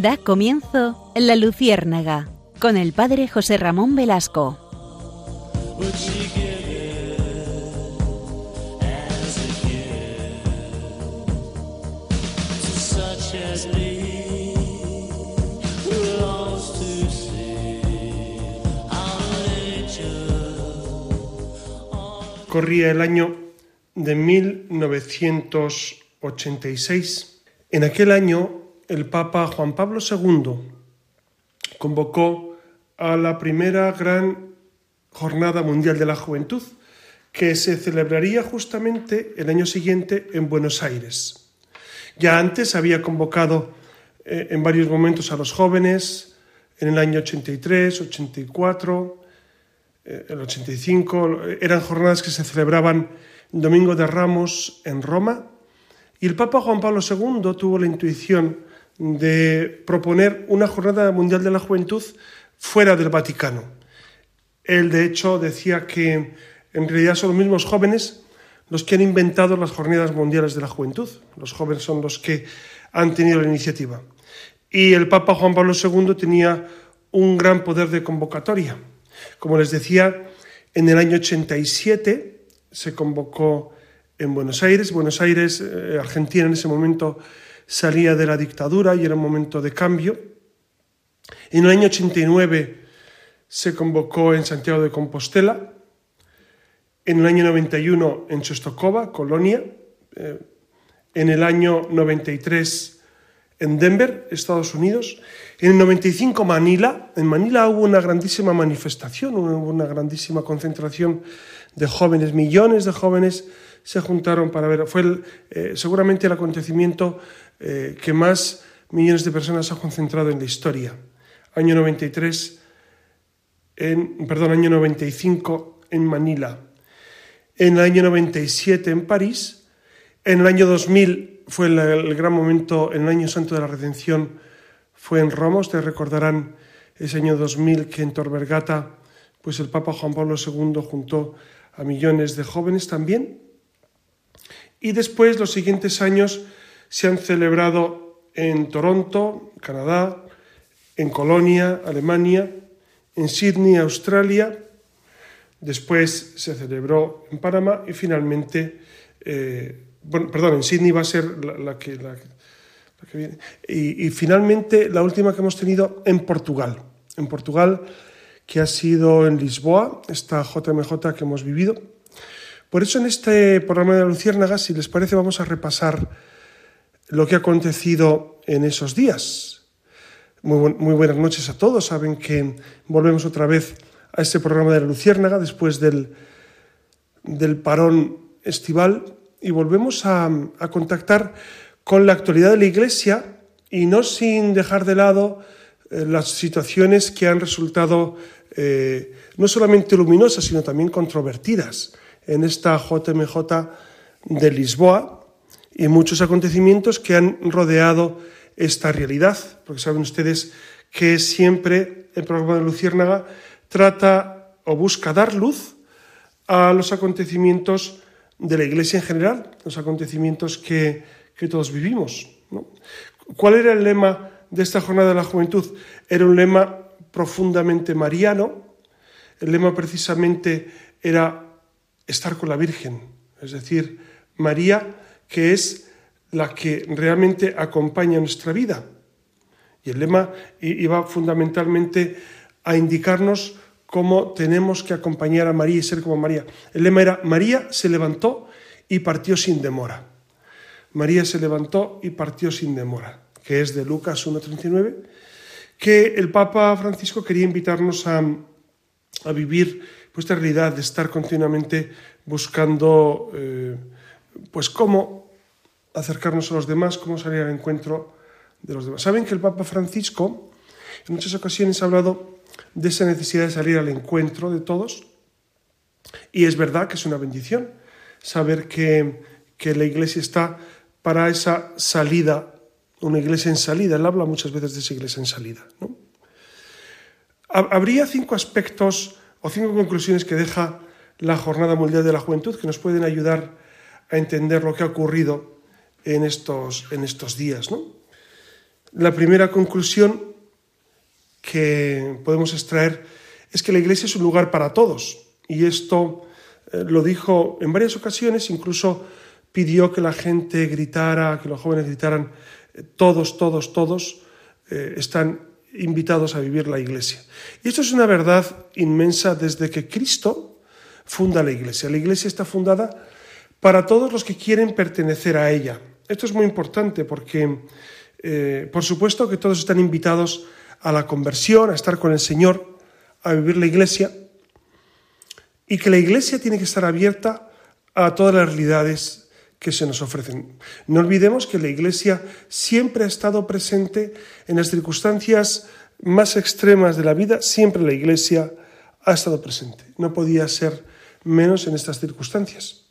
Da comienzo La Luciérnaga con el padre José Ramón Velasco. Corría el año de 1986. En aquel año el Papa Juan Pablo II convocó a la primera gran Jornada Mundial de la Juventud, que se celebraría justamente el año siguiente en Buenos Aires. Ya antes había convocado eh, en varios momentos a los jóvenes, en el año 83, 84, eh, el 85, eran jornadas que se celebraban Domingo de Ramos en Roma, y el Papa Juan Pablo II tuvo la intuición de proponer una jornada mundial de la juventud fuera del Vaticano. Él, de hecho, decía que en realidad son los mismos jóvenes los que han inventado las jornadas mundiales de la juventud. Los jóvenes son los que han tenido la iniciativa. Y el Papa Juan Pablo II tenía un gran poder de convocatoria. Como les decía, en el año 87 se convocó en Buenos Aires. Buenos Aires, eh, Argentina en ese momento salía de la dictadura y era un momento de cambio. En el año 89 se convocó en Santiago de Compostela, en el año 91 en Chostokova, Colonia, eh, en el año 93 en Denver, Estados Unidos, en el 95 Manila, en Manila hubo una grandísima manifestación, hubo una grandísima concentración de jóvenes, millones de jóvenes se juntaron para ver, fue eh, seguramente el acontecimiento eh, que más millones de personas ha concentrado en la historia. Año 93, en, perdón, año 95 en Manila. En el año 97 en París. En el año 2000 fue el, gran momento, en el año santo de la redención, fue en Roma. Ustedes recordarán ese año 2000 que en Tor Vergata, pues el Papa Juan Pablo II juntó a millones de jóvenes también. Y después, los siguientes años, se han celebrado en Toronto, Canadá, en Colonia, Alemania, en Sydney, Australia, después se celebró en Panamá y finalmente, eh, bueno, perdón, en Sydney va a ser la, que, viene. Y, finalmente la última que hemos tenido en Portugal, en Portugal, que ha sido en Lisboa, esta JMJ que hemos vivido. Por eso en este programa de Luciérnaga, si les parece, vamos a repasar lo que ha acontecido en esos días. Muy, buenas noches a todos. Saben que volvemos otra vez a este programa de la Luciérnaga después del, del parón estival y volvemos a, contactar con la actualidad de la Iglesia y no sin dejar de lado eh, las situaciones que han resultado eh, no solamente luminosas, sino también controvertidas en esta JMJ de Lisboa, y muchos acontecimientos que han rodeado esta realidad, porque saben ustedes que siempre el programa de Luciérnaga trata o busca dar luz a los acontecimientos de la Iglesia en general, los acontecimientos que, todos vivimos. ¿Cuál era el lema de esta jornada de la juventud? Era un lema profundamente mariano, el lema precisamente era estar con la Virgen, es decir, María que es la que realmente acompaña nuestra vida. Y el lema iba fundamentalmente a indicarnos cómo tenemos que acompañar a María y ser como María. El lema era, María se levantó y partió sin demora. María se levantó y partió sin demora, que es de Lucas 1.39, que el Papa Francisco quería invitarnos a, a vivir pues, esta realidad de estar continuamente buscando... Eh, pues cómo acercarnos a los demás, cómo salir al encuentro de los demás. Saben que el Papa Francisco en muchas ocasiones ha hablado de esa necesidad de salir al encuentro de todos y es verdad que es una bendición saber que, que la iglesia está para esa salida, una iglesia en salida. Él habla muchas veces de esa iglesia en salida. Habría cinco aspectos o cinco conclusiones que deja la Jornada Mundial de la Juventud que nos pueden ayudar a entender lo que ha ocurrido en estos, en estos días. La primera conclusión que podemos extraer es que la iglesia es un lugar para todos. Y esto eh, lo dijo en varias ocasiones, incluso pidió que la gente gritara, que los jóvenes gritaran, eh, todos, todos, todos eh, están invitados a vivir la iglesia. Y esto es una verdad inmensa desde que Cristo funda la iglesia. La iglesia está fundada para todos los que quieren pertenecer a ella. Esto es muy importante porque, por supuesto, que todos están invitados a la conversión, a estar con el Señor, a vivir la iglesia, y que la iglesia tiene que estar abierta a todas las realidades que se nos ofrecen. No olvidemos que la iglesia siempre ha estado presente en las circunstancias más extremas de la vida, siempre la iglesia ha estado presente. No podía ser menos en estas circunstancias.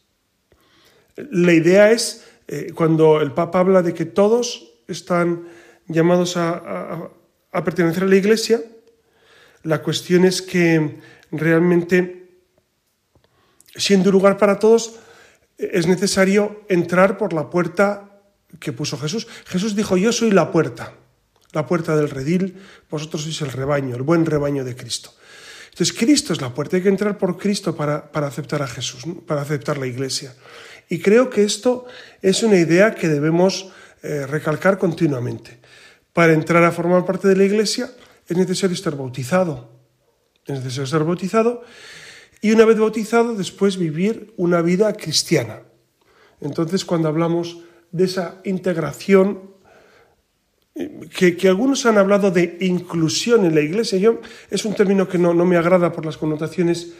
La idea es, eh, cuando el Papa habla de que todos están llamados a, pertenecer a la iglesia, la cuestión es que realmente, siendo un lugar para todos, es necesario entrar por la puerta que puso Jesús. Jesús dijo, yo soy la puerta, la puerta del redil, vosotros sois el rebaño, el buen rebaño de Cristo. Entonces Cristo es la puerta, hay que entrar por Cristo para, para aceptar a Jesús, para aceptar la iglesia. Y creo que esto es una idea que debemos eh, recalcar continuamente. Para entrar a formar parte de la iglesia es necesario estar bautizado. Es necesario estar bautizado y una vez bautizado después vivir una vida cristiana. Entonces cuando hablamos de esa integración, que, algunos han hablado de inclusión en la iglesia, yo, es un término que no, no me agrada por las connotaciones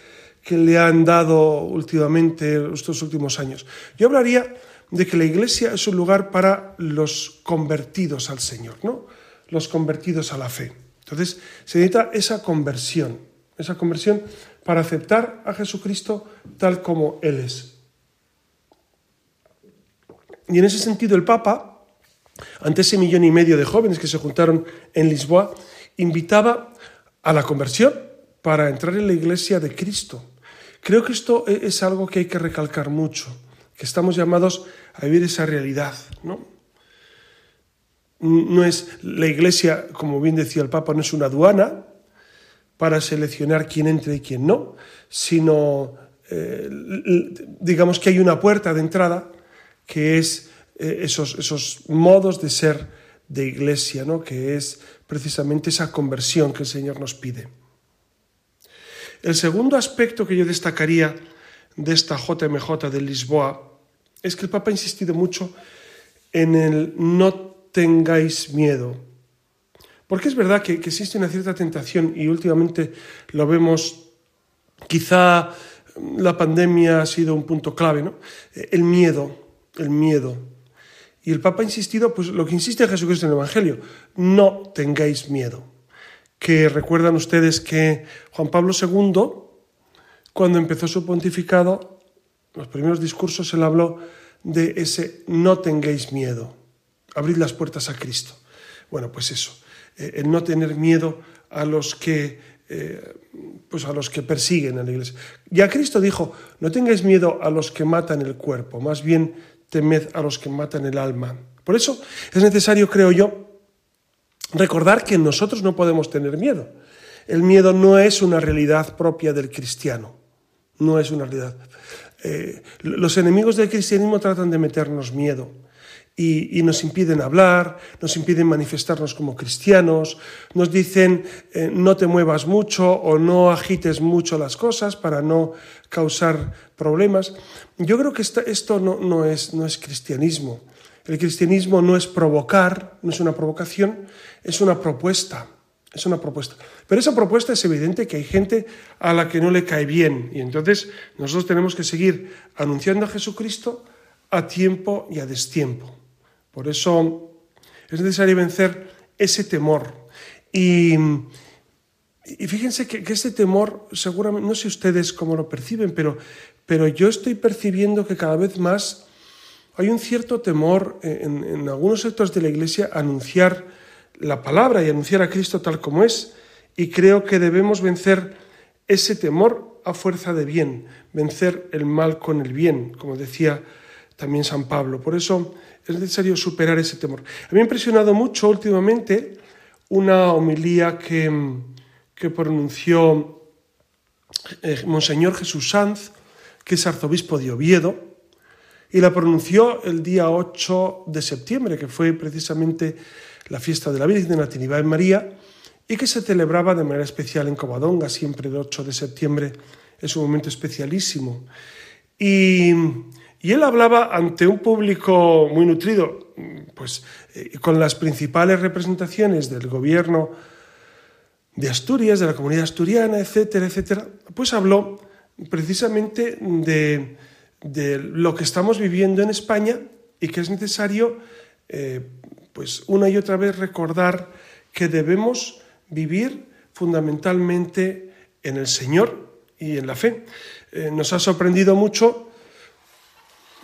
que le han dado últimamente estos últimos años. Yo hablaría de que la iglesia es un lugar para los convertidos al Señor, ¿no? Los convertidos a la fe. Entonces, se necesita esa conversión, esa conversión para aceptar a Jesucristo tal como Él es. Y en ese sentido el Papa, ante ese millón y medio de jóvenes que se juntaron en Lisboa, invitaba a la conversión para entrar en la iglesia de Cristo. Creo que esto e-, es algo que hay que recalcar mucho que estamos llamados a vivir esa realidad, ¿no? No es la iglesia, como bien decía el Papa, no es una aduana para seleccionar quién entra y quién no, sino eh, digamos que hay una puerta de entrada que es eh, esos, esos modos de ser de iglesia, ¿no? que es precisamente esa conversión que el Señor nos pide. El segundo aspecto que yo destacaría de esta JMJ de Lisboa es que el Papa ha insistido mucho en el no tengáis miedo. Porque es verdad que, existe una cierta tentación y últimamente lo vemos, quizá la pandemia ha sido un punto clave, ¿no? El miedo, el miedo. Y el Papa ha insistido, pues lo que insiste Jesucristo en el Evangelio, no tengáis miedo. Que recuerdan ustedes que Juan Pablo II, cuando empezó su pontificado, los primeros discursos él habló de ese no tengáis miedo, abrid las puertas a Cristo. Bueno, pues eso, eh, el no tener miedo a los que eh, pues a los que persiguen a la iglesia. Ya Cristo dijo, no tengáis miedo a los que matan el cuerpo, más bien temed a los que matan el alma. Por eso es necesario, creo yo, recordar que nosotros no podemos tener miedo. El miedo no es una realidad propia del cristiano, no es una realidad. Eh, los enemigos del cristianismo tratan de meternos miedo y, nos impiden hablar, nos impiden manifestarnos como cristianos, nos dicen eh, no te muevas mucho o no agites mucho las cosas para no causar problemas. Yo creo que esto no, es, no es cristianismo. El cristianismo no es provocar, no es una provocación, es una propuesta es una propuesta. Pero esa propuesta es evidente que hay gente a la que no le cae bien. Y entonces nosotros tenemos que seguir anunciando a Jesucristo a tiempo y a destiempo. Por eso es necesario vencer ese temor. Y, fíjense que, ese temor, seguramente, no sé ustedes cómo lo perciben, pero, pero yo estoy percibiendo que cada vez más hay un cierto temor en, en algunos sectores de la Iglesia a anunciar la palabra y anunciar a Cristo tal como es. Y creo que debemos vencer ese temor a fuerza de bien, vencer el mal con el bien, como decía también San Pablo. Por eso es necesario superar ese temor. Me ha impresionado mucho últimamente una homilía que, que pronunció eh, Monseñor Jesús Sanz, que es arzobispo de Oviedo, y la pronunció el día 8 de septiembre, que fue precisamente la fiesta de la Virgen de la Trinidad en María, y que se celebraba de manera especial en Covadonga, siempre el 8 de septiembre es un momento especialísimo. Y, y él hablaba ante un público muy nutrido, pues eh, con las principales representaciones del gobierno de Asturias, de la comunidad asturiana, etcétera, etcétera, pues habló precisamente de, de lo que estamos viviendo en España y que es necesario, eh, pues una y otra vez recordar que debemos vivir fundamentalmente en el Señor y en la fe. Eh, nos ha sorprendido mucho,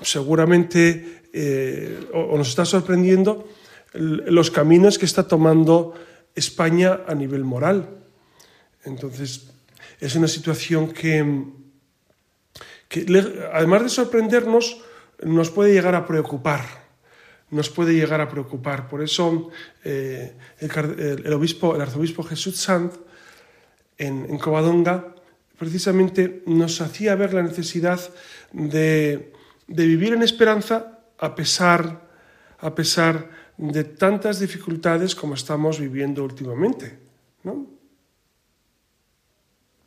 seguramente, eh, o, nos está sorprendiendo los caminos que está tomando España a nivel moral. Entonces, es una situación que, que además de sorprendernos, nos puede llegar a preocupar nos puede llegar a preocupar. Por eso eh, el, obispo, el arzobispo Jesús Sanz en, Covadonga precisamente nos hacía ver la necesidad de, vivir en esperanza a pesar, a pesar de tantas dificultades como estamos viviendo últimamente. ¿no?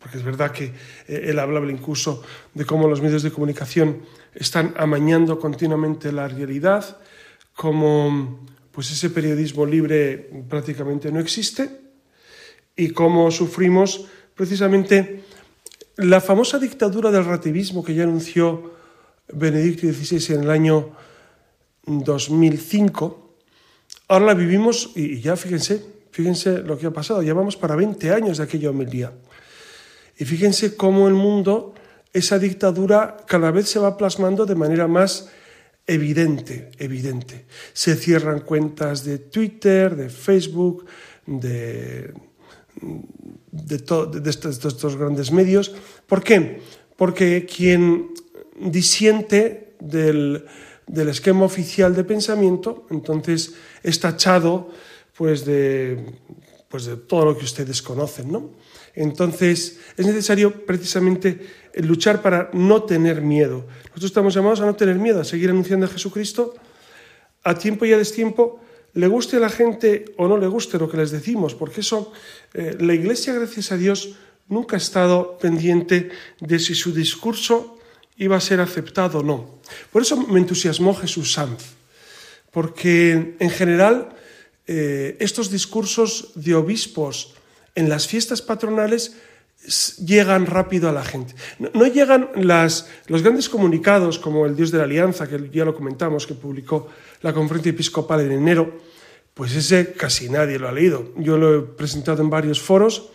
Porque es verdad que eh, él hablaba incluso de cómo los medios de comunicación están amañando continuamente la realidad, cómo pues ese periodismo libre prácticamente no existe y cómo sufrimos precisamente la famosa dictadura del relativismo que ya anunció Benedicto XVI en el año 2005. Ahora la vivimos y ya fíjense, fíjense lo que ha pasado, ya vamos para 20 años de aquella homilía. Y fíjense cómo el mundo, esa dictadura cada vez se va plasmando de manera más evidente, evidente. Se cierran cuentas de Twitter, de Facebook, de, de, estos, grandes medios. ¿Por qué? Porque quien disiente del, del, esquema oficial de pensamiento, entonces es tachado pues de, pues de todo lo que ustedes conocen, ¿no? Entonces, es necesario precisamente luchar para no tener miedo. Nosotros estamos llamados a no tener miedo, a seguir anunciando a Jesucristo a tiempo y a destiempo, le guste a la gente o no le guste lo que les decimos, porque eso, eh, la Iglesia, gracias a Dios, nunca ha estado pendiente de si su discurso iba a ser aceptado o no. Por eso me entusiasmó Jesús Sanz, porque en general eh, estos discursos de obispos en las fiestas patronales llegan rápido a la gente. No, llegan las, los grandes comunicados como el Dios de la Alianza, que ya lo comentamos, que publicó la conferencia episcopal en enero, pues ese casi nadie lo ha leído. Yo lo he presentado en varios foros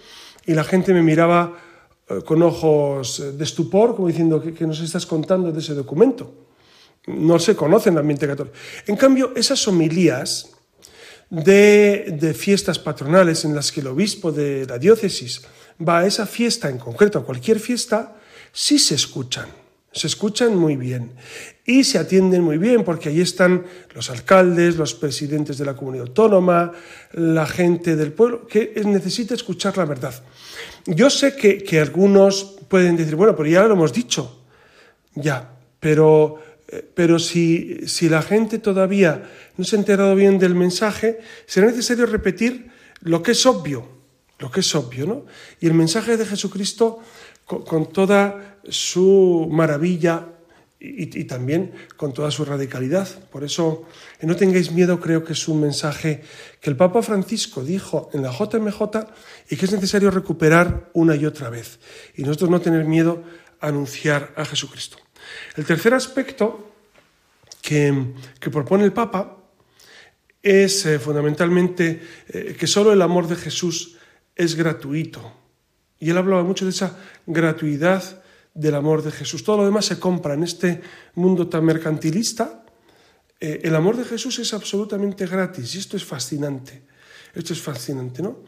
y la gente me miraba eh, con ojos de estupor, como diciendo, ¿qué, nos estás contando de ese documento? No se conoce en el ambiente católico. En cambio, esas homilías de, de fiestas patronales en las que el obispo de la diócesis va a esa fiesta en concreto, a cualquier fiesta, sí se escuchan, se escuchan muy bien y se atienden muy bien porque ahí están los alcaldes, los presidentes de la comunidad autónoma, la gente del pueblo que necesita escuchar la verdad. Yo sé que, que algunos pueden decir, bueno, pero ya lo hemos dicho, ya, pero, pero si, si la gente todavía no se ha enterado bien del mensaje, será necesario repetir lo que es obvio lo que es obvio, ¿no? Y el mensaje de Jesucristo, con, toda su maravilla y, también con toda su radicalidad. Por eso, no tengáis miedo, creo que es un mensaje que el Papa Francisco dijo en la JMJ y que es necesario recuperar una y otra vez. Y nosotros no tener miedo a anunciar a Jesucristo. El tercer aspecto que, propone el Papa es eh, fundamentalmente eh, que solo el amor de Jesús es gratuito. Y él hablaba mucho de esa gratuidad del amor de Jesús. Todo lo demás se compra en este mundo tan mercantilista. Eh, el amor de Jesús es absolutamente gratis y esto es fascinante. Esto es fascinante, ¿no?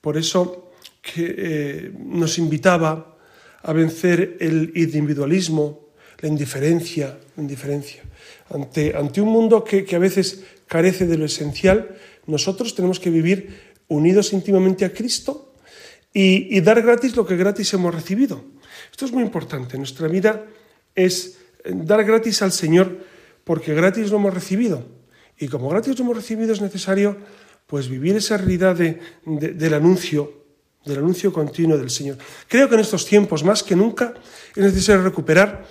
Por eso que nos invitaba a vencer el individualismo, la indiferencia, la indiferencia. Ante, ante un mundo que, que a veces carece de lo esencial, nosotros tenemos que vivir unidos íntimamente a Cristo y, y, dar gratis lo que gratis hemos recibido. Esto es muy importante. Nuestra vida es dar gratis al Señor porque gratis lo hemos recibido. Y como gratis lo hemos recibido es necesario pues vivir esa realidad de, del anuncio, del anuncio continuo del Señor. Creo que en estos tiempos más que nunca es necesario recuperar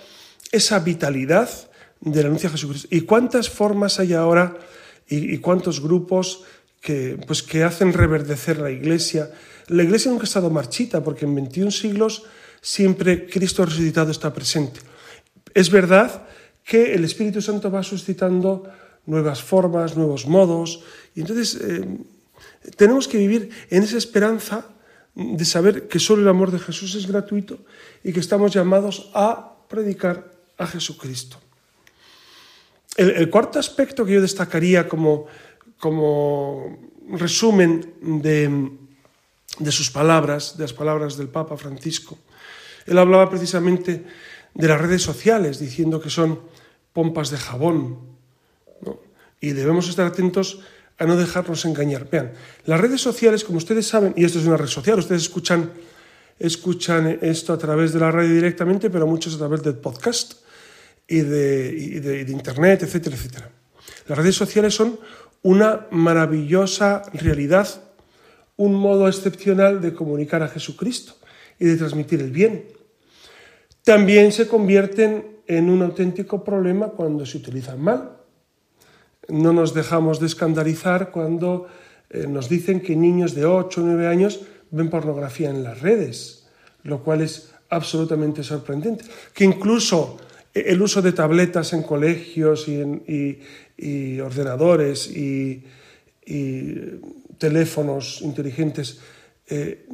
esa vitalidad del anuncio a Jesucristo. ¿Y cuántas formas hay ahora y, y cuántos grupos que, pues, que hacen reverdecer la iglesia? La iglesia nunca ha estado marchita porque en 21 siglos siempre Cristo resucitado está presente. Es verdad que el Espíritu Santo va suscitando nuevas formas, nuevos modos, y entonces eh, tenemos que vivir en esa esperanza de saber que solo el amor de Jesús es gratuito y que estamos llamados a predicar a Jesucristo. El, cuarto aspecto que yo destacaría como, como resumen de, de sus palabras, de las palabras del Papa Francisco, él hablaba precisamente de las redes sociales, diciendo que son pompas de jabón. ¿no? Y debemos estar atentos a no dejarnos engañar. Vean, las redes sociales, como ustedes saben, y esto es una red social, ustedes escuchan, escuchan esto a través de la radio directamente, pero muchos a través del podcast y de, Internet, etcétera, etcétera. Las redes sociales son una maravillosa realidad, un modo excepcional de comunicar a Jesucristo y de transmitir el bien. También se convierten en un auténtico problema cuando se utilizan mal. No nos dejamos de escandalizar cuando eh, nos dicen que niños de 8 o 9 años ven pornografía en las redes, lo cual es absolutamente sorprendente. Que incluso el uso de tabletas en colegios y, en, y, y ordenadores y, y, teléfonos inteligentes eh,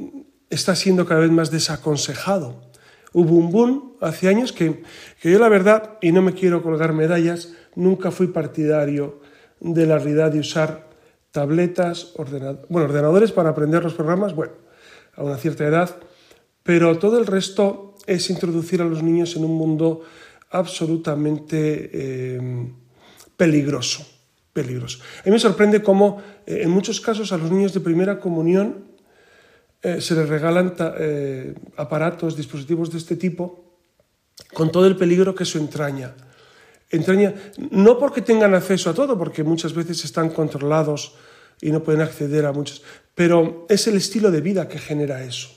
está siendo cada vez más desaconsejado. Hubo un boom hace años que, que yo la verdad, y no me quiero colgar medallas, nunca fui partidario de la realidad de usar tabletas, ordenadores, bueno, ordenadores para aprender los programas, bueno, a una cierta edad, pero todo el resto es introducir a los niños en un mundo absolutamente eh, peligroso, peligroso. A mí me sorprende cómo eh, en muchos casos a los niños de primera comunión eh, se les regalan eh, aparatos, dispositivos de este tipo, con todo el peligro que eso entraña. Entraña no porque tengan acceso a todo, porque muchas veces están controlados y no pueden acceder a muchos, pero es el estilo de vida que genera eso.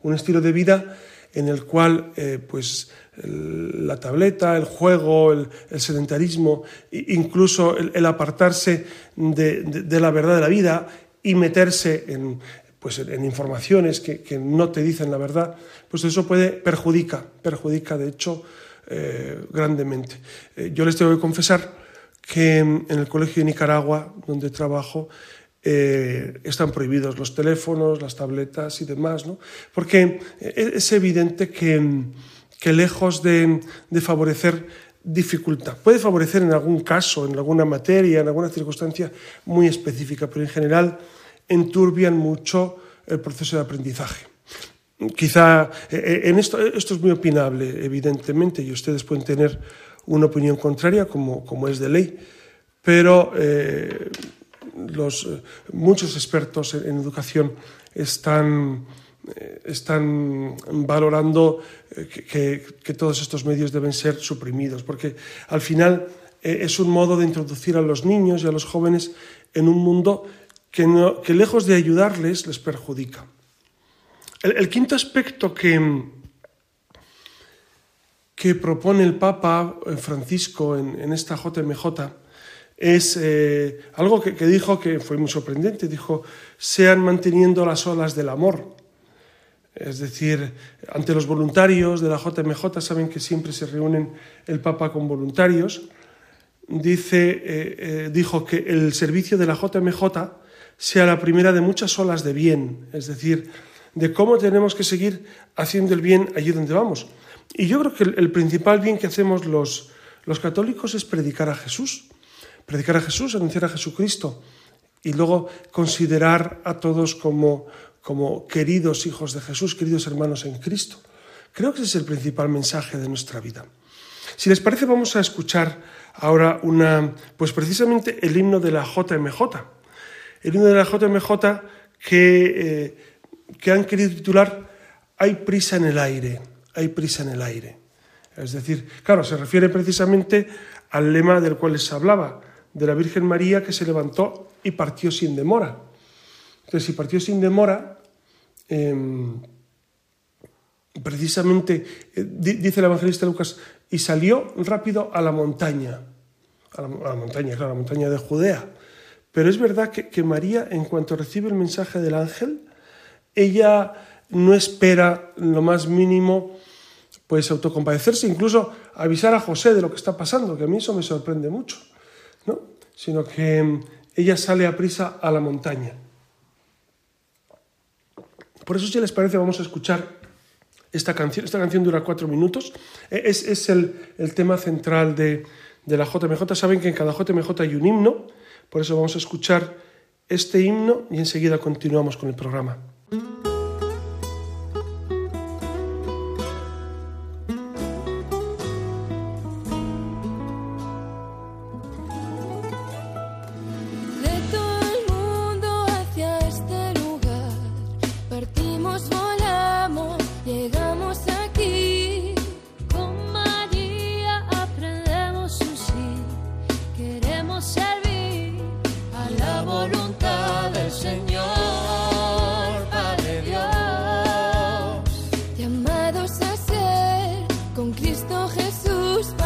Un estilo de vida en el cual eh, pues, la tableta, el juego, el, sedentarismo, incluso el, apartarse de, la verdad de la vida y meterse en, pues en informaciones que, que, no te dicen la verdad, pues eso puede perjudica, perjudica de hecho eh, grandemente. Eh, yo les tengo que confesar que en el colegio de Nicaragua, donde trabajo, eh, están prohibidos los teléfonos, las tabletas y demás, ¿no? Porque es evidente que, que lejos de, favorecer dificultad. Puede favorecer en algún caso, en alguna materia, en alguna circunstancia muy específica, pero en general enturbian mucho el proceso de aprendizaje. Quizá eh, eh, en esto, esto es muy opinable, evidentemente, y ustedes pueden tener una opinión contraria, como, como es de ley, pero eh, los, muchos expertos en educación están, están valorando que, que, todos estos medios deben ser suprimidos, porque al final es un modo de introducir a los niños y a los jóvenes en un mundo que, lejos de ayudarles les perjudica. El, quinto aspecto que, que, propone el Papa eh, Francisco en, esta JMJ es eh, algo que, que, dijo que fue muy sorprendente. Dijo, sean manteniendo las olas del amor. Es decir, ante los voluntarios de la JMJ, saben que siempre se reúnen el Papa con voluntarios. Dice, eh, eh, dijo que el servicio de la JMJ sea la primera de muchas olas de bien, es decir, de cómo tenemos que seguir haciendo el bien allí donde vamos. Y yo creo que el, principal bien que hacemos los, los católicos es predicar a Jesús, predicar a Jesús, anunciar a Jesucristo y luego considerar a todos como, como queridos hijos de Jesús, queridos hermanos en Cristo. Creo que ese es el principal mensaje de nuestra vida. Si les parece, vamos a escuchar ahora una, pues precisamente el himno de la JMJ. El himno de la JMJ que, eh, que han querido titular Hay prisa en el aire, hay prisa en el aire. Es decir, claro, se refiere precisamente al lema del cual les hablaba, de la Virgen María que se levantó y partió sin demora. Entonces, si partió sin demora, em, precisamente, eh, dice el evangelista Lucas, y salió rápido a la montaña, a la, montaña, claro, a la montaña de Judea. Pero es verdad que, que María, en cuanto recibe el mensaje del ángel, ella no espera lo más mínimo pues autocompadecerse, incluso avisar a José de lo que está pasando, que a mí eso me sorprende mucho, ¿no? sino que mm, ella sale a prisa a la montaña. Por eso, si les parece, vamos a escuchar esta canción. Esta canción dura cuatro minutos. E, es, el, tema central de, de, la JMJ. Saben que en cada JMJ hay un himno, por eso vamos a escuchar este himno y enseguida continuamos con el programa. Jesús.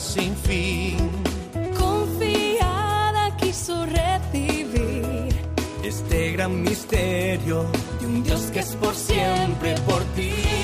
Sin fin. Confiada quiso recibir este gran misterio de un Dios que es por siempre por ti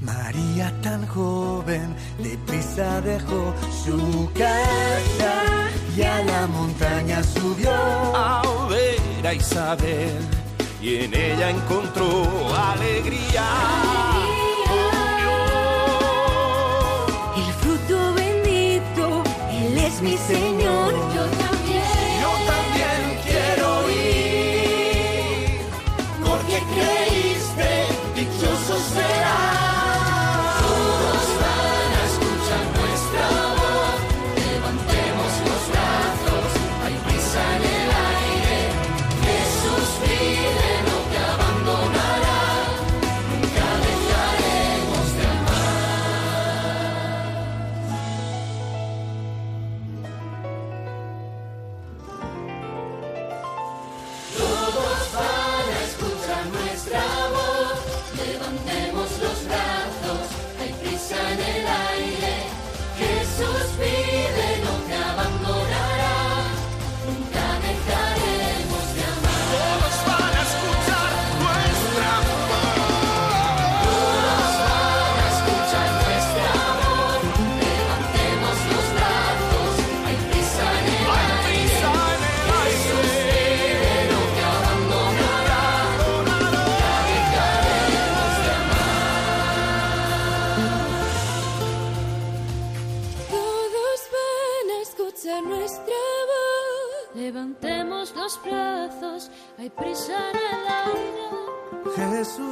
María tan joven, deprisa dejó su casa y a la montaña subió a ver a Isabel y en ella encontró alegría. El fruto bendito, Él es mi Señor.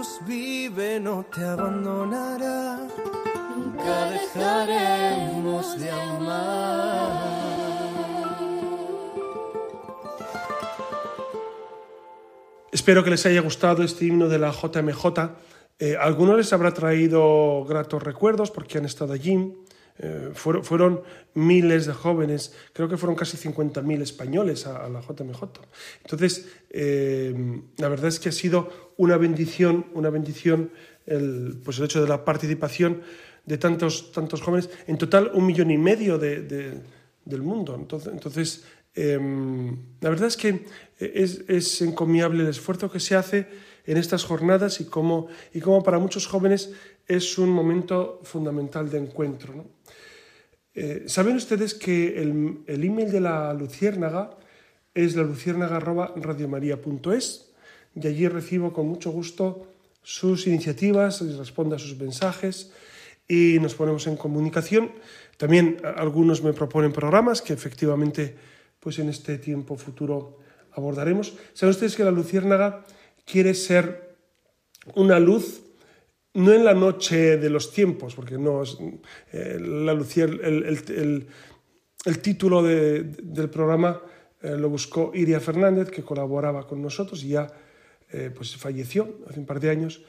Jesús vive, no te abandonará. Nunca dejaremos de amar. Espero que les haya gustado este himno de la JMJ. Eh, a algunos les habrá traído gratos recuerdos porque han estado allí. Eh, fueron, miles de jóvenes, creo que fueron casi 50.000 españoles a, la JMJ. Entonces, eh, la verdad es que ha sido una bendición, una bendición el, pues el hecho de la participación de tantos, tantos jóvenes. En total, un millón y medio de, de- del mundo. Entonces, entonces eh, la verdad es que es, es encomiable el esfuerzo que se hace en estas jornadas y cómo, y cómo para muchos jóvenes es un momento fundamental de encuentro. Eh, ¿Saben ustedes que el, email de la Luciérnaga es la y allí recibo con mucho gusto sus iniciativas, les respondo a sus mensajes y nos ponemos en comunicación. También algunos me proponen programas que efectivamente pues en este tiempo futuro abordaremos. Saben ustedes que la Luciérnaga quiere ser una luz no en la noche de los tiempos, porque no es eh, la lucier- el, título de- del programa eh, lo buscó Iria Fernández, que colaboraba con nosotros y ya eh, pues falleció hace un par de años.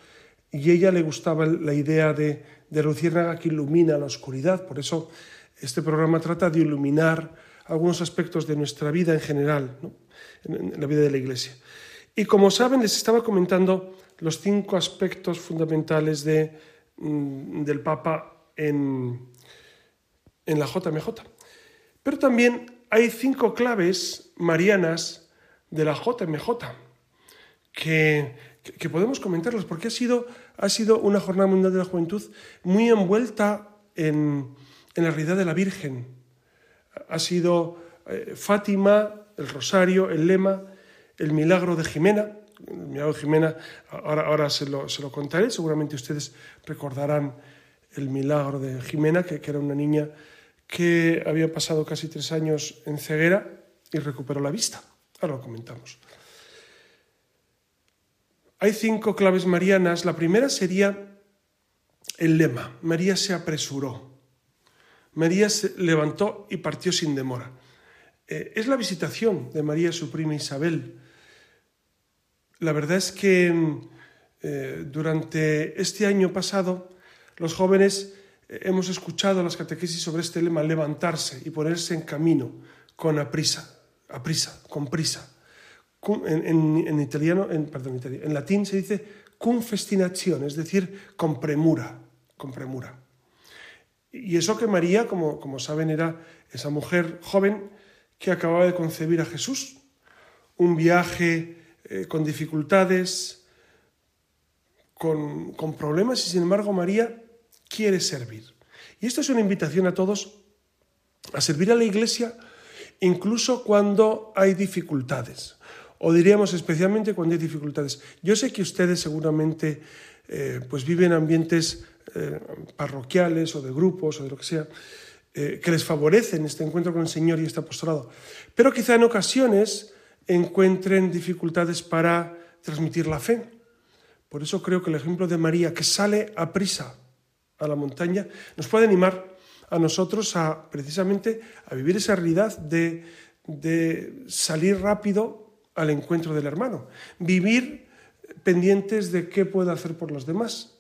Y ella le gustaba la idea de, de Luciérnaga que ilumina la oscuridad. Por eso este programa trata de iluminar algunos aspectos de nuestra vida en general, ¿no? en la vida de la Iglesia. Y como saben, les estaba comentando los cinco aspectos fundamentales de, mm, del Papa en, en la JMJ. Pero también hay cinco claves marianas de la JMJ que, que- podemos comentarlos porque ha sido, ha sido una Jornada Mundial de la Juventud muy envuelta en, en la realidad de la Virgen. Ha sido eh, Fátima, el Rosario, el lema, el milagro de Jimena. El milagro de Jimena, ahora, ahora se, lo, se lo contaré, seguramente ustedes recordarán el milagro de Jimena, que, que era una niña que había pasado casi tres años en ceguera y recuperó la vista. Ahora lo comentamos. Hay cinco claves marianas. La primera sería el lema. María se apresuró. María se levantó y partió sin demora. Eh, es la visitación de María, su prima Isabel. La verdad es que eh, durante este año pasado los jóvenes eh, hemos escuchado las catequesis sobre este lema, levantarse y ponerse en camino con aprisa, aprisa, con prisa. En, en- italiano, en, latín se dice cum festinazione, es decir, con premura, con premura. Y eso que María, como, como saben, era esa mujer joven que acababa de concebir a Jesús. Un viaje eh, con dificultades, con, con problemas, y sin embargo María quiere servir. Y esto es una invitación a todos a servir a la Iglesia incluso cuando hay dificultades o diríamos especialmente cuando hay dificultades. Yo sé que ustedes seguramente eh, pues viven ambientes eh, parroquiales o de grupos o de lo que sea, que les favorecen este encuentro con el Señor y este apostolado, pero quizá en ocasiones encuentren dificultades para transmitir la fe. Por eso creo que el ejemplo de María, que sale a prisa a la montaña, nos puede animar a nosotros a precisamente a vivir esa realidad de, de salir rápido al encuentro del hermano, vivir pendientes de qué puedo hacer por los demás.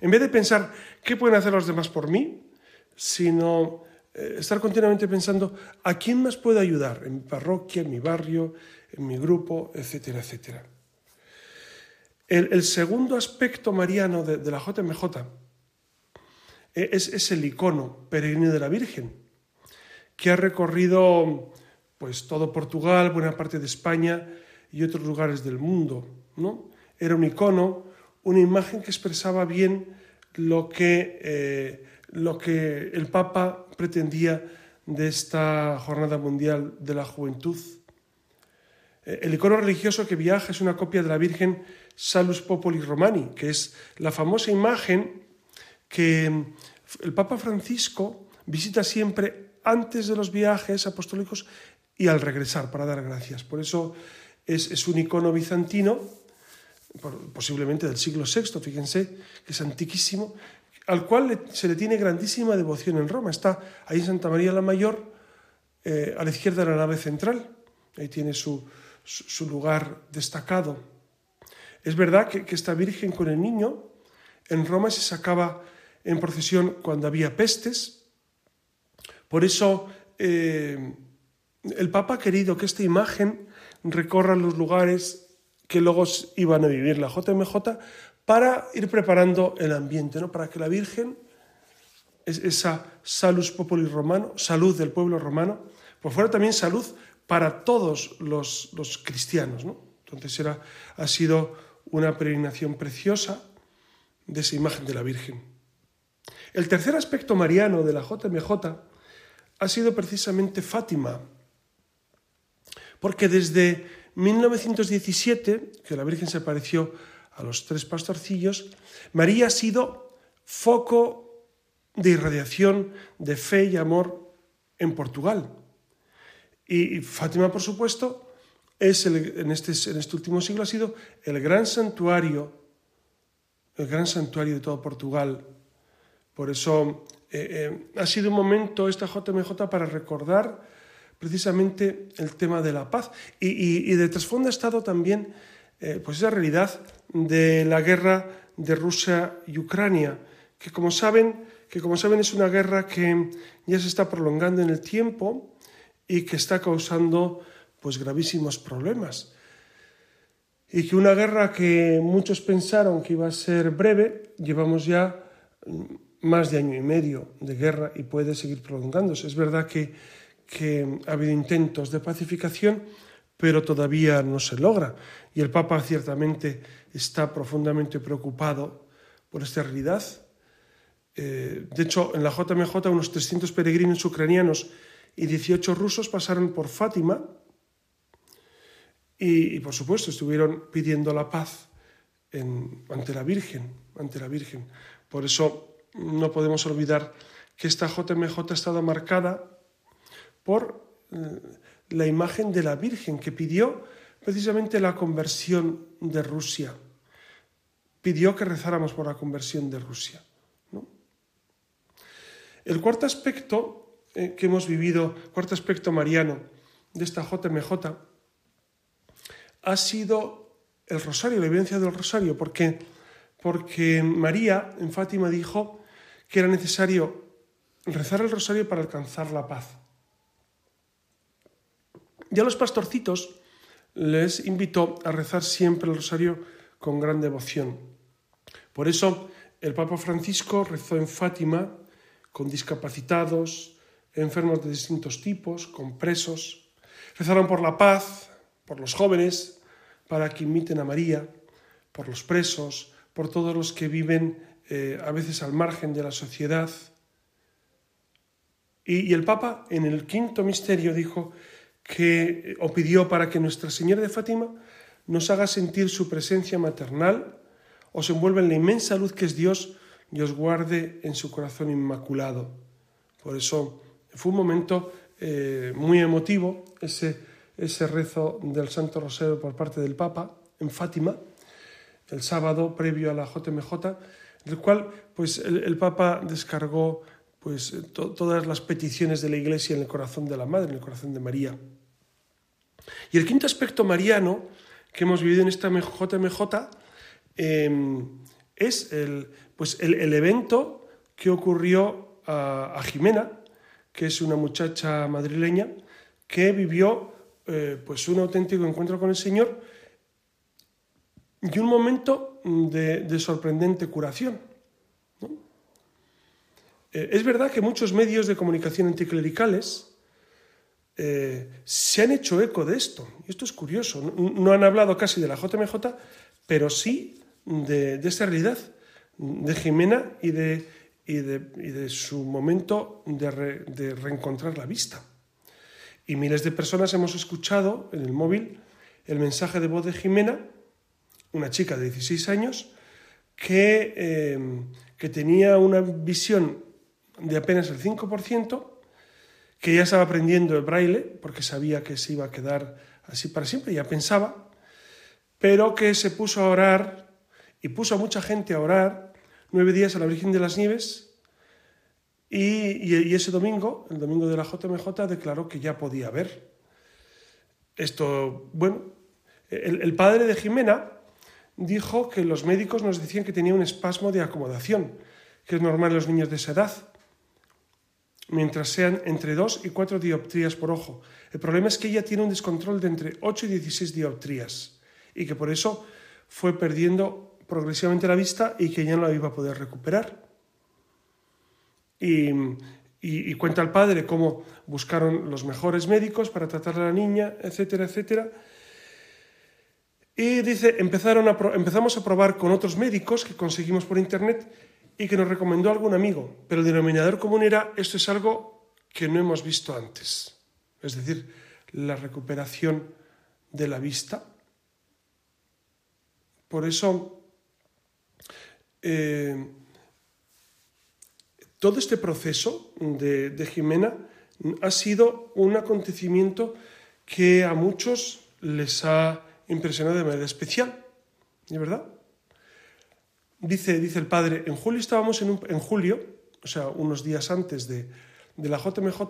En vez de pensar qué pueden hacer los demás por mí, sino eh, estar continuamente pensando a quién más puedo ayudar en mi parroquia, en mi barrio, en mi grupo, etcétera, etcétera. El, segundo aspecto mariano de, la JMJ eh, es, es, el icono peregrino de la Virgen, que ha recorrido pues, todo Portugal, buena parte de España y otros lugares del mundo. ¿no? Era un icono, una imagen que expresaba bien lo que, eh, lo que el Papa pretendía de esta Jornada Mundial de la Juventud. Eh, el icono religioso que viaja es una copia de la Virgen Salus Populi Romani, que es la famosa imagen que el Papa Francisco visita siempre antes de los viajes apostólicos y al regresar para dar gracias. Por eso es, un icono bizantino, posiblemente del siglo VI, fíjense, que es antiquísimo, al cual se le tiene grandísima devoción en Roma. Está ahí en Santa María la Mayor, eh, a la izquierda de la nave central. Ahí tiene su, lugar destacado. Es verdad que, esta Virgen con el niño en Roma se sacaba en procesión cuando había pestes. Por eso eh, el Papa ha querido que esta imagen recorra los lugares que luego iban a vivir la JMJ para ir preparando el ambiente, ¿no? para que la Virgen, esa salus populi romano, salud del pueblo romano, pues fuera también salud para todos los, cristianos. ¿no? Entonces era, ha sido una peregrinación preciosa de esa imagen de la Virgen. El tercer aspecto mariano de la JMJ ha sido precisamente Fátima, porque desde 1917, que la Virgen se apareció a los tres pastorcillos, María ha sido foco de irradiación de fe y amor en Portugal. Y Fátima, por supuesto, es en, este, en este último siglo ha sido el gran santuario, el gran santuario de todo Portugal. Por eso eh, eh, ha sido un momento esta JMJ para recordar precisamente el tema de la paz. Y, de trasfondo ha estado también eh, pues esa realidad de la guerra de Rusia y Ucrania, que como saben, que como saben es una guerra que ya se está prolongando en el tiempo y que está causando pues gravísimos problemas. Y que una guerra que muchos pensaron que iba a ser breve, llevamos ya más de año y medio de guerra y puede seguir prolongándose. Es verdad que que ha habido intentos de pacificación, pero todavía no se logra. Y el Papa ciertamente está profundamente preocupado por esta realidad. Eh, de hecho, en la JMJ unos 300 peregrinos ucranianos y 18 rusos pasaron por Fátima y, por supuesto, estuvieron pidiendo la paz ante la Virgen, ante la Virgen. Por eso no podemos olvidar que esta JMJ ha estado marcada por eh, la imagen de la Virgen que pidió precisamente la conversión de Rusia. Pidió que rezáramos por la conversión de Rusia. El cuarto aspecto eh, que hemos vivido, cuarto aspecto mariano de esta JMJ, ha sido el rosario, la vivencia del rosario, porque, porque María en Fátima dijo que era necesario rezar el rosario para alcanzar la paz. Y a los pastorcitos les invitó a rezar siempre el rosario con gran devoción. Por eso el Papa Francisco rezó en Fátima con discapacitados, enfermos de distintos tipos, con presos. Rezaron por la paz, por los jóvenes, para que imiten a María, por los presos, por todos los que viven eh, a veces al margen de la sociedad. y el Papa en el quinto misterio dijo que, o pidió para que Nuestra Señora de Fátima nos haga sentir su presencia maternal, os envuelva en la inmensa luz que es Dios y os guarde en su corazón inmaculado. Por eso fue un momento eh, muy emotivo ese, ese rezo del Santo Rosario por parte del Papa en Fátima, el sábado previo a la JMJ, en el cual pues, el, Papa descargó pues, todas las peticiones de la Iglesia en el corazón de la Madre, en el corazón de María. Y el quinto aspecto mariano que hemos vivido en esta JMJ em, es el, pues el, evento que ocurrió a, Jimena, que es una muchacha madrileña que vivió eh, pues un auténtico encuentro con el Señor y un momento de, sorprendente curación. Eh, es verdad que muchos medios de comunicación anticlericales eh, se han hecho eco de esto. Y esto es curioso. No, han hablado casi de la JMJ, pero sí de, esta realidad, de Jimena y de, de, su momento de, reencontrar la vista. Y miles de personas hemos escuchado en el móvil el mensaje de voz de Jimena, una chica de 16 años, que, eh, que tenía una visión de apenas el 5%, que ya estaba aprendiendo el braille porque sabía que se iba a quedar así para siempre, ya pensaba, pero que se puso a orar y puso a mucha gente a orar nueve días a la Virgen de las Nieves y, ese domingo, el domingo de la JMJ, declaró que ya podía ver. Esto, bueno, el, el padre de Jimena dijo que los médicos nos decían que tenía un espasmo de acomodación, que es normal en los niños de esa edad mientras sean entre 2 y 4 dioptrías por ojo. El problema es que ella tiene un descontrol de entre 8 y 16 dioptrías y que por eso fue perdiendo progresivamente la vista y que ya no la iba a poder recuperar. Y, cuenta el padre cómo buscaron los mejores médicos para tratar a la niña, etcétera, etcétera. Y dice, empezaron empezamos a probar con otros médicos que conseguimos por internet y que nos recomendó algún amigo, pero el denominador común era esto es algo que no hemos visto antes, es decir, la recuperación de la vista. Por eso, eh, todo este proceso de, de Jimena ha sido un acontecimiento que a muchos les ha impresionado de manera especial, ¿de verdad? Dice, dice el padre, en julio estábamos en, julio, o sea, unos días antes de, de la JMJ,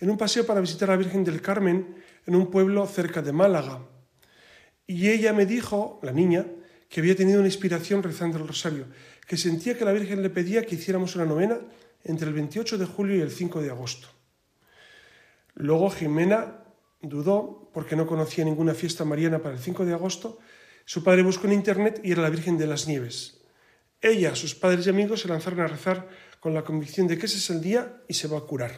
en un paseo para visitar a la Virgen del Carmen en un pueblo cerca de Málaga. Y ella me dijo, la niña, que había tenido una inspiración rezando el rosario, que sentía que la Virgen le pedía que hiciéramos una novena entre el 28 de julio y el 5 de agosto. Luego Jimena dudó porque no conocía ninguna fiesta mariana para el 5 de agosto. Su padre buscó en internet y era la Virgen de las Nieves. Ella, sus padres y amigos se lanzaron a rezar con la convicción de que ese es el día y se va a curar.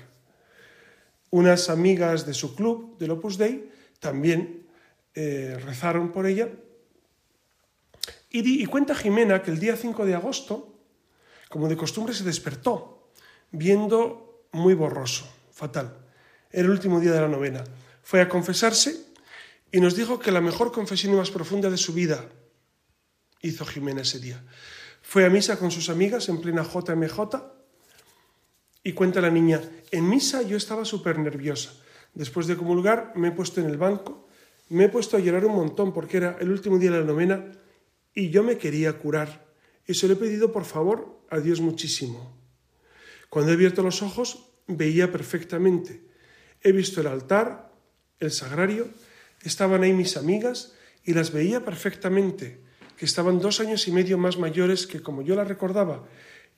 Unas amigas de su club, del Opus Dei, también eh, rezaron por ella. Y, y cuenta Jimena que el día 5 de agosto, como de costumbre, se despertó, viendo muy borroso, fatal. Era el último día de la novena. Fue a confesarse y nos dijo que la mejor confesión y más profunda de su vida hizo Jimena ese día. Fue a misa con sus amigas en plena JMJ y cuenta la niña, en misa yo estaba súper nerviosa. Después de comulgar me he puesto en el banco, me he puesto a llorar un montón porque era el último día de la novena y yo me quería curar. Y se lo he pedido por favor a Dios muchísimo. Cuando he abierto los ojos veía perfectamente. He visto el altar, el sagrario, estaban ahí mis amigas y las veía perfectamente que estaban dos años y medio más mayores que como yo la recordaba.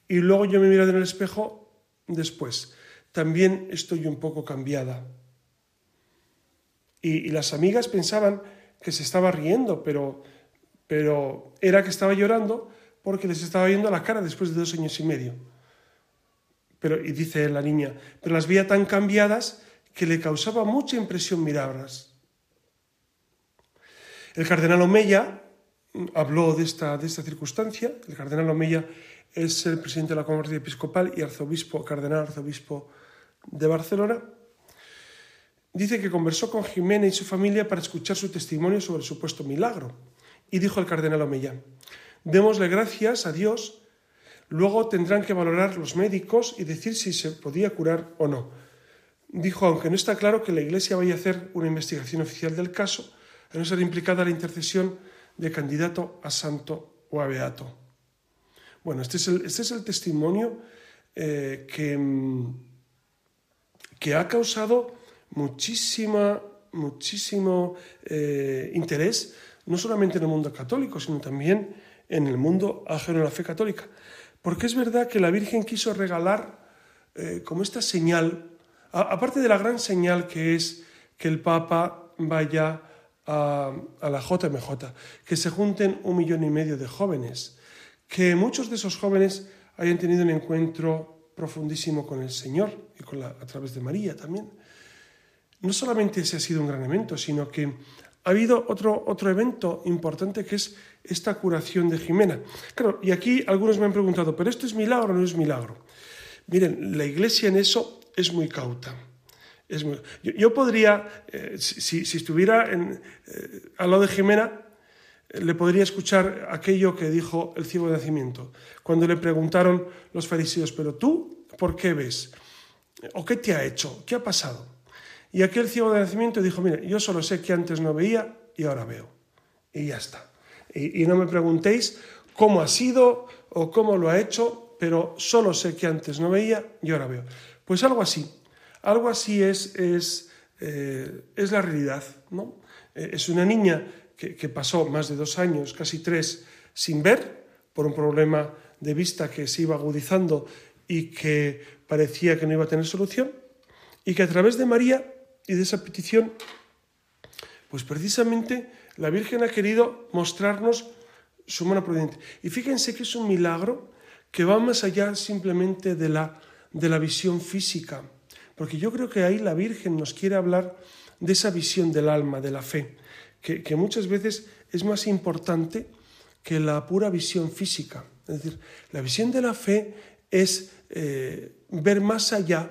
Y luego yo me mirado en el espejo después. También estoy un poco cambiada. Y, las amigas pensaban que se estaba riendo, pero, pero era que estaba llorando porque les estaba viendo la cara después de dos años y medio. Pero, y dice la niña, pero las veía tan cambiadas que le causaba mucha impresión mirarlas. El cardenal Omeya habló de esta, de esta circunstancia. El cardenal Omeya es el presidente de la Conferencia Episcopal y arzobispo, cardenal arzobispo de Barcelona. dice que conversó con Jimena y su familia para escuchar su testimonio sobre el supuesto milagro. Y dijo el cardenal Omellán, démosle gracias a Dios, luego tendrán que valorar los médicos y decir si se podía curar o no. Dijo, aunque no está claro que la Iglesia vaya a hacer una investigación oficial del caso, a no ser implicada la intercesión de candidato a santo o a beato. Bueno, este es el, este es el testimonio eh, que, que ha causado muchísima, muchísimo eh, interés, no solamente en el mundo católico, sino también en el mundo ajeno a la fe católica. Porque es verdad que la Virgen quiso regalar eh, como esta señal, aparte de la gran señal que es que el Papa vaya a, la JMJ, que se junten un millón y medio de jóvenes, que muchos de esos jóvenes hayan tenido un encuentro profundísimo con el Señor y con la, a través de María también no solamente ese ha sido un gran evento, sino que ha habido otro, otro evento importante que es esta curación de Jimena. Claro, y aquí algunos me han preguntado, ¿pero esto es milagro o no es milagro? Miren, la iglesia en eso es muy cauta. Yo, podría, eh, si, estuviera en, eh, al lado de Jimena, eh, le podría escuchar aquello que dijo el ciego de nacimiento, cuando le preguntaron los fariseos, pero tú, ¿por qué ves? ¿O qué te ha hecho? ¿Qué ha pasado? Y aquel ciego de nacimiento dijo, mire, yo solo sé que antes no veía y ahora veo. Y ya está. Y, no me preguntéis cómo ha sido o cómo lo ha hecho, pero solo sé que antes no veía y ahora veo. Pues algo así. Algo así es, es, eh, es la realidad. ¿no? Eh, es una niña que, que pasó más de dos años, casi tres, sin ver, por un problema de vista que se iba agudizando y que parecía que no iba a tener solución, y que a través de María y de esa petición, pues precisamente la Virgen ha querido mostrarnos su mano prudente. Y fíjense que es un milagro que va más allá simplemente de la, de la visión física, porque yo creo que ahí la Virgen nos quiere hablar de esa visión del alma, de la fe, que, muchas veces es más importante que la pura visión física. Es decir, la visión de la fe es eh, ver más allá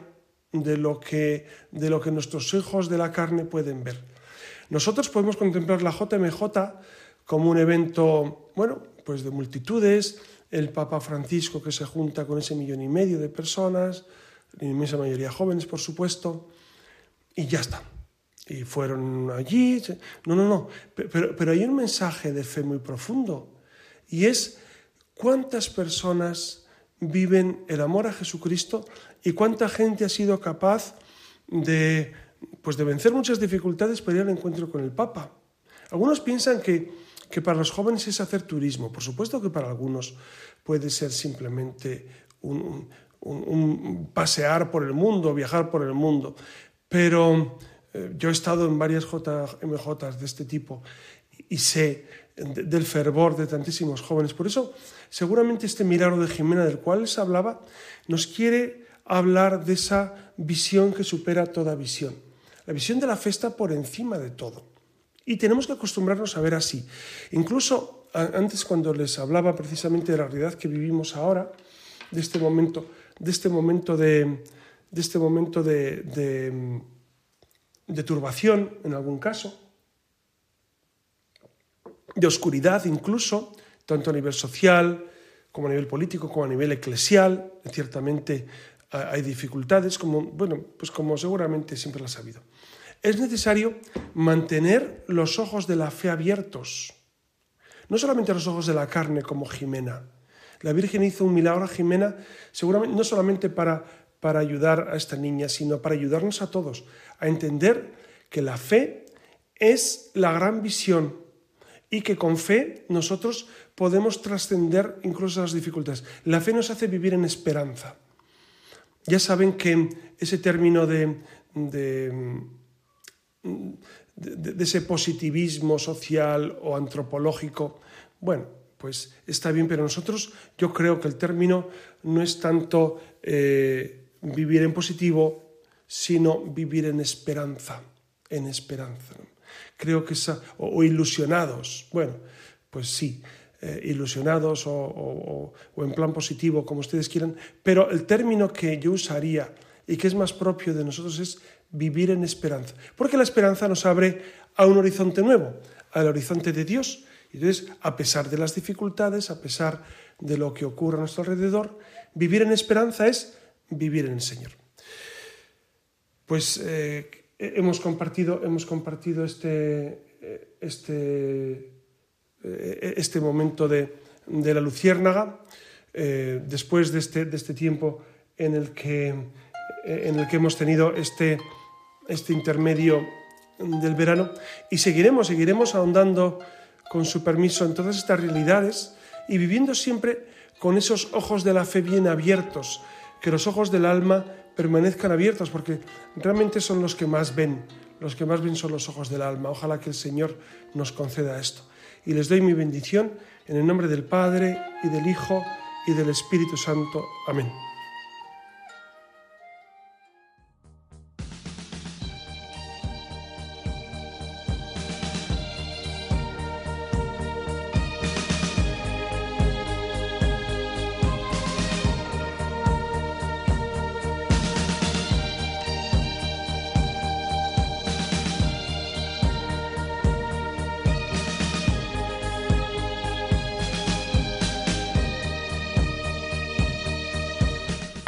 de lo que, de lo que nuestros hijos de la carne pueden ver. Nosotros podemos contemplar la JMJ como un evento, bueno, pues de multitudes, el Papa Francisco que se junta con ese millón y medio de personas, la inmensa mayoría jóvenes, por supuesto, y ya está. Y fueron allí. No, no, no. Pero, pero hay un mensaje de fe muy profundo, y es cuántas personas viven el amor a Jesucristo y cuánta gente ha sido capaz de, pues de vencer muchas dificultades para ir al encuentro con el Papa. Algunos piensan que, que para los jóvenes es hacer turismo. Por supuesto que para algunos puede ser simplemente un, un, pasear por el mundo, viajar por el mundo. Pero eh, yo he estado en varias JMJ de este tipo y sé del fervor de tantísimos jóvenes. Por eso, seguramente este milagro de Jimena del cual les hablaba nos quiere hablar de esa visión que supera toda visión. La visión de la fe por encima de todo. Y tenemos que acostumbrarnos a ver así. Incluso antes cuando les hablaba precisamente de la realidad que vivimos ahora, de este momento, de este momento de, de este momento de, de, turbación en algún caso, de oscuridad incluso, tanto a nivel social como a nivel político, como a nivel eclesial. Ciertamente hay dificultades, como, bueno, pues como seguramente siempre las ha habido. Es necesario mantener los ojos de la fe abiertos, no solamente los ojos de la carne como Jimena. La Virgen hizo un milagro a Jimena, seguramente no solamente para, para ayudar a esta niña, sino para ayudarnos a todos a entender que la fe es la gran visión y que con fe nosotros podemos trascender incluso las dificultades. La fe nos hace vivir en esperanza. Ya saben que ese término de, de, ese positivismo social o antropológico, bueno, pues está bien, pero nosotros yo creo que el término no es tanto eh, vivir en positivo, sino vivir en esperanza, en esperanza. Creo que esa, o ilusionados, bueno, pues sí, eh, ilusionados o, en plan positivo, como ustedes quieran, pero el término que yo usaría y que es más propio de nosotros es vivir en esperanza, porque la esperanza nos abre a un horizonte nuevo, al horizonte de Dios. Entonces, a pesar de las dificultades, a pesar de lo que ocurre a nuestro alrededor, vivir en esperanza es vivir en el Señor. Pues eh, hemos compartido, hemos compartido este, este, eh, este momento de, de la luciérnaga, eh, después de este, de este tiempo en el que, en el que hemos tenido este, este intermedio del verano y seguiremos, seguiremos ahondando con su permiso en todas estas realidades y viviendo siempre con esos ojos de la fe bien abiertos, que los ojos del alma permanezcan abiertos, porque realmente son los que más ven, los que más ven son los ojos del alma. Ojalá que el Señor nos conceda esto. Y les doy mi bendición en el nombre del Padre y del Hijo y del Espíritu Santo. Amén.